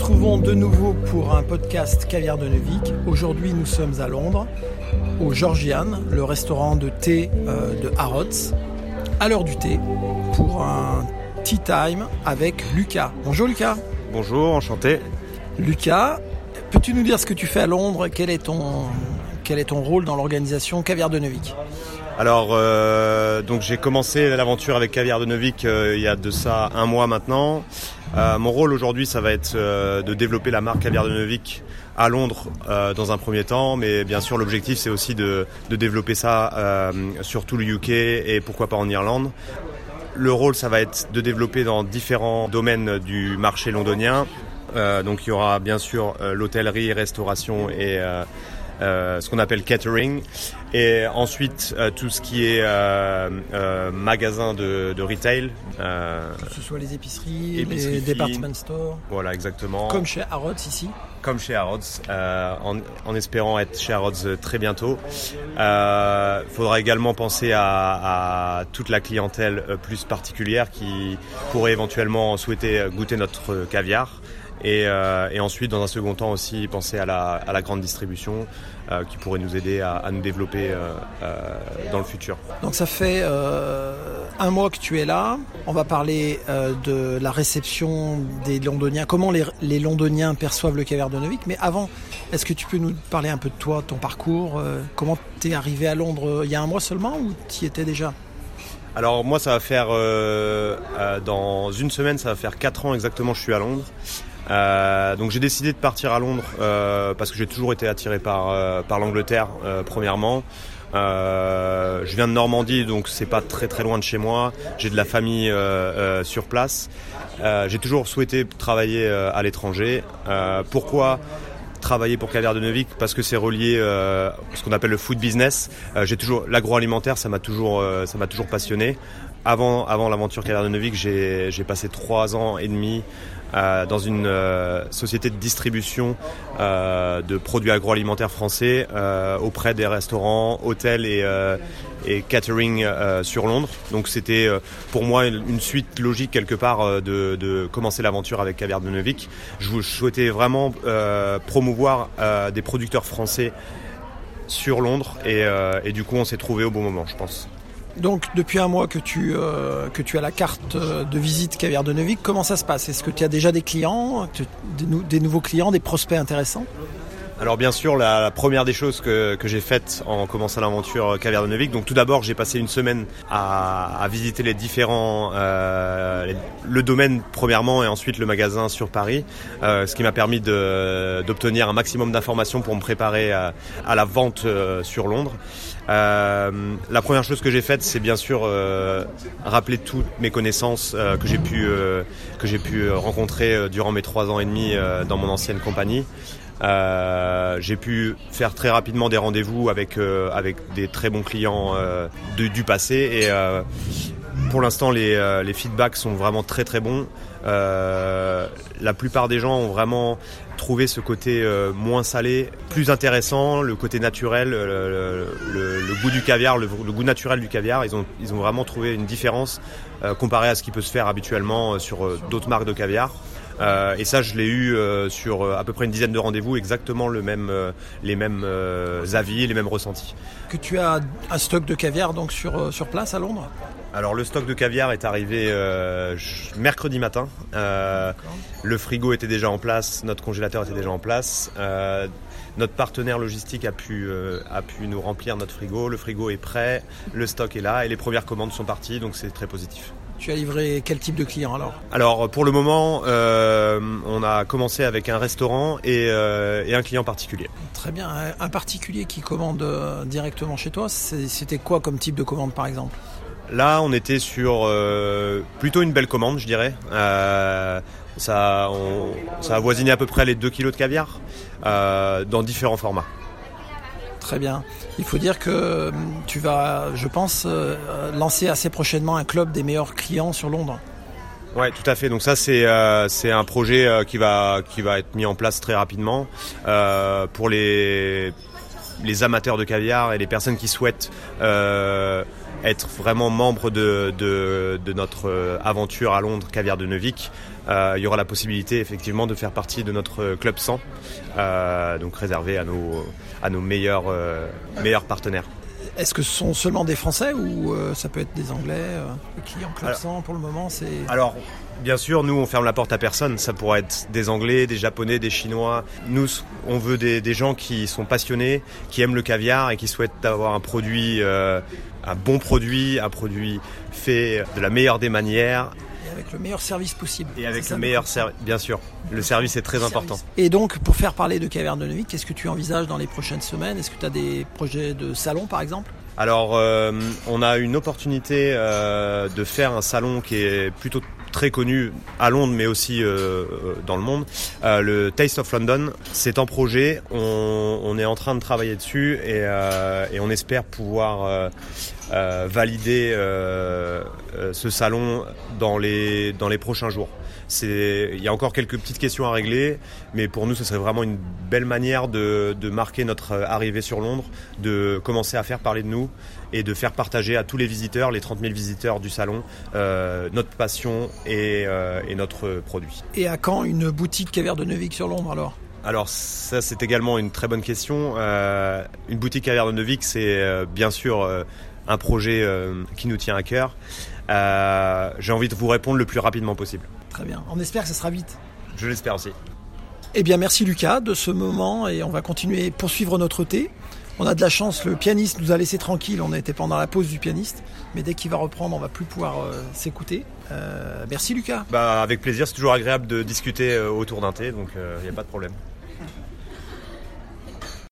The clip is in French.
retrouvons de nouveau pour un podcast Caviar de Neuvik. Aujourd'hui, nous sommes à Londres, au Georgian, le restaurant de thé euh, de Harrods, à l'heure du thé, pour un tea time avec Lucas. Bonjour Lucas. Bonjour, enchanté. Lucas, peux-tu nous dire ce que tu fais à Londres? Quel est ton, quel est ton rôle dans l'organisation Caviar de Neuvik? Alors, euh, donc j'ai commencé l'aventure avec Caviar de Neuvik euh, il y a de ça un mois maintenant. Euh, mon rôle aujourd'hui, ça va être de développer la marque Caviar de à Londres dans un premier temps, mais bien sûr l'objectif c'est aussi de, de, développer ça sur tout le UK et pourquoi pas en Irlande. Le rôle, ça va être de développer dans différents domaines du marché londonien. donc il y aura bien sûr l'hôtellerie, restauration et euh, ce qu'on appelle catering, et ensuite euh, tout ce qui est euh, magasin de, de retail. que ce soit les épiceries, les department stores. Voilà, exactement. Comme chez Harrods ici comme chez Harrods, en, en, espérant être chez Harrods très bientôt. Il faudra également penser à, à, toute la clientèle plus particulière qui pourrait éventuellement souhaiter goûter notre caviar. Et, euh, et, ensuite, dans un second temps aussi, penser à la, à la grande distribution euh, qui pourrait nous aider à, à nous développer euh, dans le futur. Donc ça fait un mois que tu es là. On va parler de la réception des Londoniens, comment les, les Londoniens perçoivent le Novik. Mais avant, est-ce que tu peux nous parler un peu de toi, de ton parcours Comment tu es arrivé à Londres il y a un mois seulement ou tu y étais déjà? Alors moi ça va faire dans une semaine ça va faire 4 ans exactement je suis à Londres. Euh, donc j'ai décidé de partir à Londres euh, parce que j'ai toujours été attiré par, euh, l'Angleterre premièrement. je viens de Normandie donc c'est pas très très loin de chez moi. J'ai de la famille sur place. j'ai toujours souhaité travailler à l'étranger. pourquoi travailler pour Caviar de Neuvik? Parce que c'est relié euh, ce qu'on appelle le food business. J'ai toujours l'agroalimentaire, ça m'a toujours passionné. Avant l'aventure Caviar de j'ai passé trois ans et demi euh, dans une euh, société de distribution euh, de produits agroalimentaires français auprès des restaurants, hôtels et, catering sur Londres. Donc c'était pour moi une suite logique quelque part de, commencer l'aventure avec Caviar de Neuvik. Je souhaitais vraiment promouvoir des producteurs français sur Londres et, et du coup on s'est trouvé au bon moment je pense. Donc depuis un mois que tu, euh, que tu as la carte euh, de visite Caviar de Neuvik, comment ça se passe? Est-ce que tu as déjà des clients, des, des nouveaux clients, des prospects intéressants? Alors bien sûr, la, première des choses que, que j'ai faites en commençant l'aventure Caviar de Neuvik, donc tout d'abord j'ai passé une semaine à, à visiter les différents, euh, le domaine premièrement et ensuite le magasin sur Paris, euh, ce qui m'a permis d'obtenir un maximum d'informations pour me préparer à, à la vente euh, sur Londres. Euh, la première chose que j'ai faite, c'est bien sûr euh, rappeler toutes mes connaissances euh, que j'ai pu que j'ai pu rencontrer durant mes trois ans et demi dans mon ancienne compagnie. Euh, j'ai pu faire très rapidement des rendez-vous avec euh, des très bons clients euh, du passé et pour l'instant les, feedbacks sont vraiment très très bons. la plupart des gens ont vraiment trouvé ce côté moins salé, plus intéressant, le côté naturel, le, goût du caviar, le, goût naturel du caviar. Ils ont ils ont vraiment trouvé une différence comparé à ce qui peut se faire habituellement sur d'autres marques de caviar. Euh, et ça, je l'ai eu euh, sur euh, à peu près une dizaine de rendez-vous, exactement le même, les mêmes avis, les mêmes ressentis. Que tu as un stock de caviar donc sur, sur place à Londres? Alors le stock de caviar est arrivé euh, mercredi matin. Euh, le frigo était déjà en place, notre congélateur était déjà en place. Euh, notre partenaire logistique a pu, a pu nous remplir notre frigo. Le frigo est prêt, le stock est là et les premières commandes sont parties, donc c'est très positif. Tu as livré quel type de client alors Alors pour le moment, euh, on a commencé avec un restaurant et, euh, et, un client particulier. Très bien. Un particulier qui commande euh, directement chez toi, c'était quoi comme type de commande par exemple? Là, on était sur euh, plutôt une belle commande, je dirais. Ça, on, ça a à peu près les 2 kilos de caviar dans différents formats. Très bien. Il faut dire que hum, tu vas, je pense, euh, lancer assez prochainement un club des meilleurs clients sur Londres. Ouais, tout à fait. Donc ça, c'est euh, c'est un projet euh, qui va qui va être mis en place très rapidement pour les les amateurs de caviar et les personnes qui souhaitent être vraiment membre de, de, notre aventure à Londres, Caviar de Neuvik, euh, il y aura la possibilité effectivement de faire partie de notre club 100, euh, donc réservé à nos, à nos meilleurs, euh, meilleurs partenaires. Est-ce que ce sont seulement des Français ou euh, ça peut être des Anglais euh, client Club 100 pour le moment, c'est. Alors, bien sûr, nous on ferme la porte à personne. Ça pourrait être des Anglais, des Japonais, des Chinois. Nous, on veut des, des gens qui sont passionnés, qui aiment le caviar et qui souhaitent avoir un produit, euh, un bon produit, un produit fait de la meilleure des manières avec le meilleur service possible. et avec le meilleur service. Bien sûr, le service est très important. Et donc, pour faire parler de Caverne de Neuvik, qu'est-ce que tu envisages dans les prochaines semaines? Est-ce que tu as des projets de salon, par exemple? Alors, euh, on a une opportunité euh, de faire un salon qui est plutôt très connu à Londres, mais aussi euh, dans le monde. Euh, le Taste of London, c'est en projet. On, est en train de travailler dessus et, euh, et on espère pouvoir euh, euh, valider euh, euh, ce salon dans les dans les prochains jours. C'est, il y a encore quelques petites questions à régler, mais pour nous, ce serait vraiment une belle manière de, de marquer notre arrivée sur Londres, de commencer à faire parler de nous et de faire partager à tous les visiteurs, les 30 000 visiteurs du salon, euh, notre passion et, euh, et notre produit. Et à quand une boutique Caverne de Neuvik sur Londres alors? Alors ça, c'est également une très bonne question. Euh, une boutique Caviar de Neuvik, c'est euh, bien sûr euh, un projet euh, qui nous tient à cœur. Euh, J'ai envie de vous répondre le plus rapidement possible. Très bien. On espère que ça sera vite. Je l'espère aussi. Eh bien, merci Lucas de ce moment et on va continuer poursuivre notre thé. On a de la chance, le pianiste nous a laissé tranquille, on était pendant la pause du pianiste, mais dès qu'il va reprendre, on va plus pouvoir euh, s'écouter. Euh, merci Lucas. Bah, avec plaisir, c'est toujours agréable de discuter euh, autour d'un thé, donc il n'y a pas de problème.